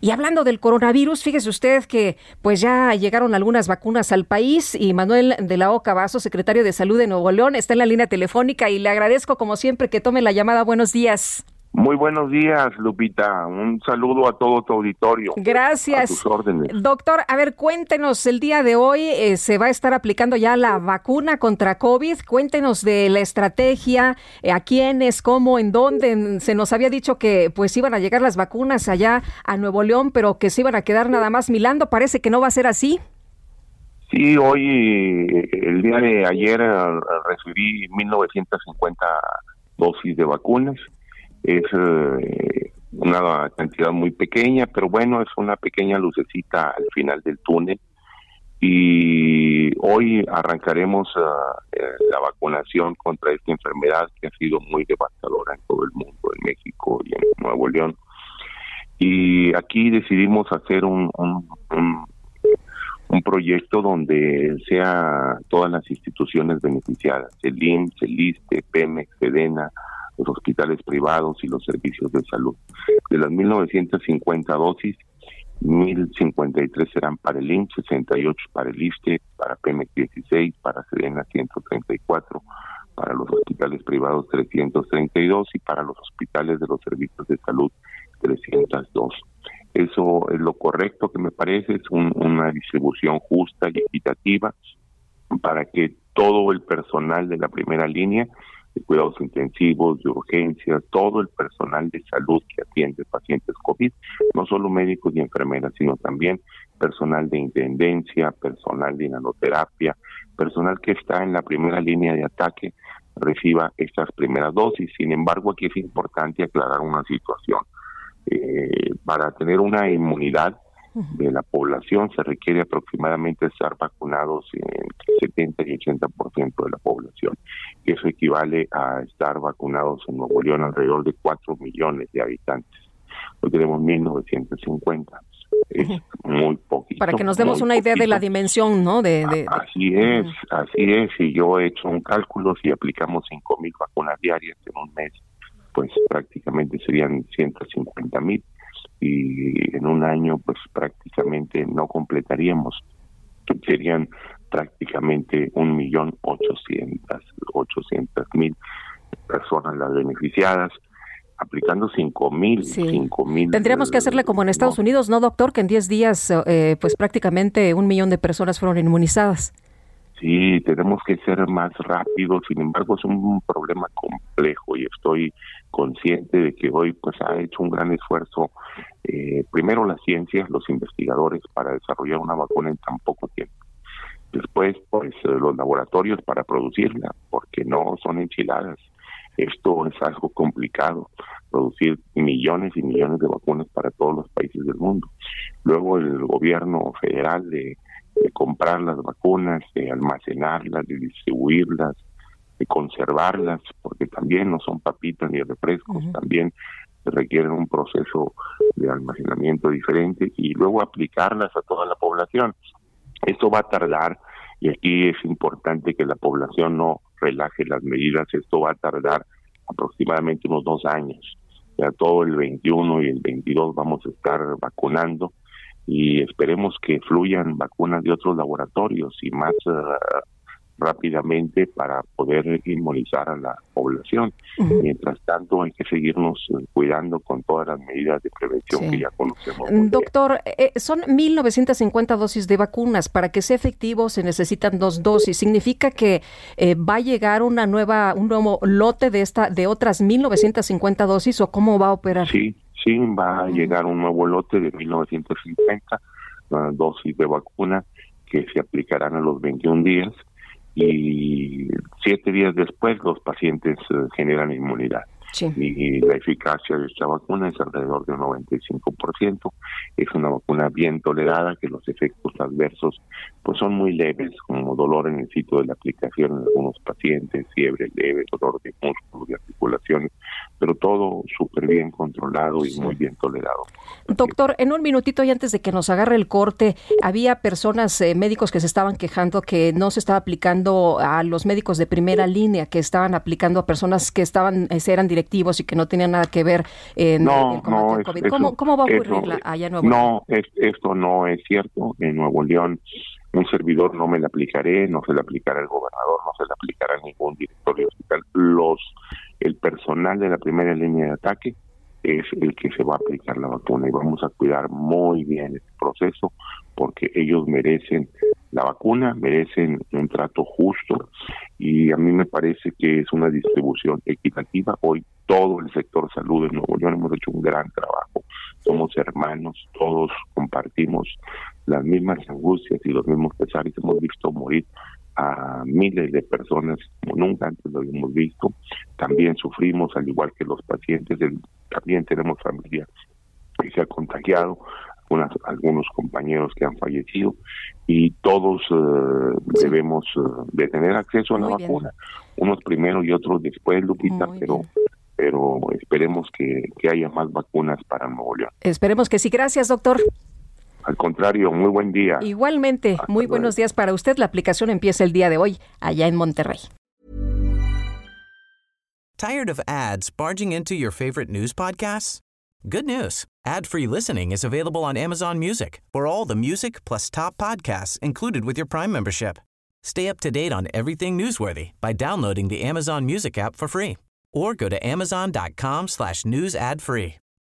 Y hablando del coronavirus, fíjese usted que pues ya llegaron algunas vacunas al país y Manuel de la Oca Vaso, secretario de Salud de Nuevo León, está en la línea telefónica y le agradezco como siempre que tome la llamada. Buenos días. Muy buenos días, Lupita. Un saludo a todo tu auditorio. Gracias. A tus órdenes. Doctor, a ver, cuéntenos, el día de hoy eh, se va a estar aplicando ya la vacuna contra COVID. Cuéntenos de la estrategia, eh, a quiénes, cómo, en dónde. Se nos había dicho que pues iban a llegar las vacunas allá a Nuevo León, pero que se iban a quedar nada más milando. Parece que no va a ser así. Sí, hoy, el día de ayer, eh, recibí 1950 dosis de vacunas es eh, una cantidad muy pequeña, pero bueno, es una pequeña lucecita al final del túnel. Y hoy arrancaremos eh, la vacunación contra esta enfermedad que ha sido muy devastadora en todo el mundo, en México y en Nuevo León. Y aquí decidimos hacer un, un proyecto donde sea todas las instituciones beneficiadas, el IMSS, el ISTE, PEMEX, SEDENA, los hospitales privados y los servicios de salud. De las 1.950 dosis, 1.053 serán para el IMSS, 68 para el ISTE, para Pemex 16, para Serena 134, para los hospitales privados 332 y para los hospitales de los servicios de salud 302. Eso es lo correcto que me parece, es una distribución justa y equitativa para que todo el personal de la primera línea de cuidados intensivos, de urgencias, todo el personal de salud que atiende pacientes COVID, no solo médicos y enfermeras, sino también personal de intendencia, personal de nanoterapia, personal que está en la primera línea de ataque, reciba estas primeras dosis. Sin embargo, aquí es importante aclarar una situación. Eh, para tener una inmunidad de la población se requiere aproximadamente estar vacunados entre 70 y 80% de la población. Eso equivale a estar vacunados en Nuevo León alrededor de 4 millones de habitantes. Hoy tenemos 1950. Es muy poquito. Para que nos demos una idea de la dimensión, ¿no? De, Así es, así es. Y yo he hecho un cálculo, si aplicamos 5 mil vacunas diarias en un mes, pues prácticamente serían 150 mil y en un año pues prácticamente no completaríamos serían prácticamente un millón ochocientas ochocientas mil personas las beneficiadas aplicando cinco mil cinco mil tendríamos que hacerle como en Estados Unidos no doctor que en diez días eh, pues prácticamente un millón de personas fueron inmunizadas Sí, tenemos que ser más rápidos, sin embargo es un problema complejo y estoy consciente de que hoy pues ha hecho un gran esfuerzo, eh, primero las ciencias, los investigadores para desarrollar una vacuna en tan poco tiempo. Después pues eh, los laboratorios para producirla, porque no son enchiladas. Esto es algo complicado, producir millones y millones de vacunas para todos los países del mundo. Luego el gobierno federal de de comprar las vacunas, de almacenarlas, de distribuirlas, de conservarlas, porque también no son papitas ni refrescos, también requieren un proceso de almacenamiento diferente y luego aplicarlas a toda la población. Esto va a tardar y aquí es importante que la población no relaje las medidas, esto va a tardar aproximadamente unos dos años. Ya todo el 21 y el 22 vamos a estar vacunando y esperemos que fluyan vacunas de otros laboratorios y más uh, rápidamente para poder inmunizar a la población. Mientras tanto, hay que seguirnos eh, cuidando con todas las medidas de prevención que ya conocemos. Doctor, eh, son 1.950 dosis de vacunas. Para que sea efectivo se necesitan dos dosis. ¿Significa que eh, va a llegar una nueva, un nuevo lote de, esta, de otras 1.950 dosis o cómo va a operar? Sí, sí, va a llegar un nuevo lote de 1950 dosis de vacuna que se aplicarán a los 21 días y siete días después los pacientes eh, generan inmunidad. y la eficacia de esta vacuna es alrededor de un 95%. Es una vacuna bien tolerada que los efectos adversos pues son muy leves, como dolor en el sitio de la aplicación en algunos pacientes, fiebre leve, dolor de músculos, de articulaciones, pero todo súper bien controlado y muy bien tolerado. Doctor, en un minutito y antes de que nos agarre el corte, había personas, eh, médicos que se estaban quejando que no se estaba aplicando a los médicos de primera línea, que estaban aplicando a personas que estaban eh, eran directivos y que no tenían nada que ver en, no, no, COVID. ¿Cómo, va a ocurrir allá en Nuevo León? No, esto no es cierto. En Nuevo León un servidor no me la aplicaré, no se la aplicará el gobernador, no se la aplicará ningún director de hospital. Los, el personal de la primera línea de ataque es el que se va a aplicar la vacuna y vamos a cuidar muy bien este proceso porque ellos merecen la vacuna, merecen un trato justo y a mí me parece que es una distribución equitativa. Hoy todo el sector salud en Nuevo León hemos hecho un gran trabajo, somos hermanos, todos compartimos las mismas angustias y los mismos pesares, hemos visto morir a miles de personas como nunca antes lo habíamos visto. También sufrimos, al igual que los pacientes, también tenemos familia que se ha contagiado, algunos compañeros que han fallecido y todos eh, debemos eh, de tener acceso a la vacuna, unos primero y otros después, Lupita, pero pero esperemos que, que haya más vacunas para Nuevo León. Esperemos que sí. Gracias, doctor. Al contrario, muy buen día. Igualmente, muy buenos días para usted. La aplicación empieza el día de hoy allá en Monterrey. Tired of ads barging into your favorite news podcasts? Good news. Ad-free listening is available on Amazon Music. For all the music plus top podcasts included with your Prime membership. Stay up to date on everything newsworthy by downloading the Amazon Music app for free or go to amazon.com slash news ad free.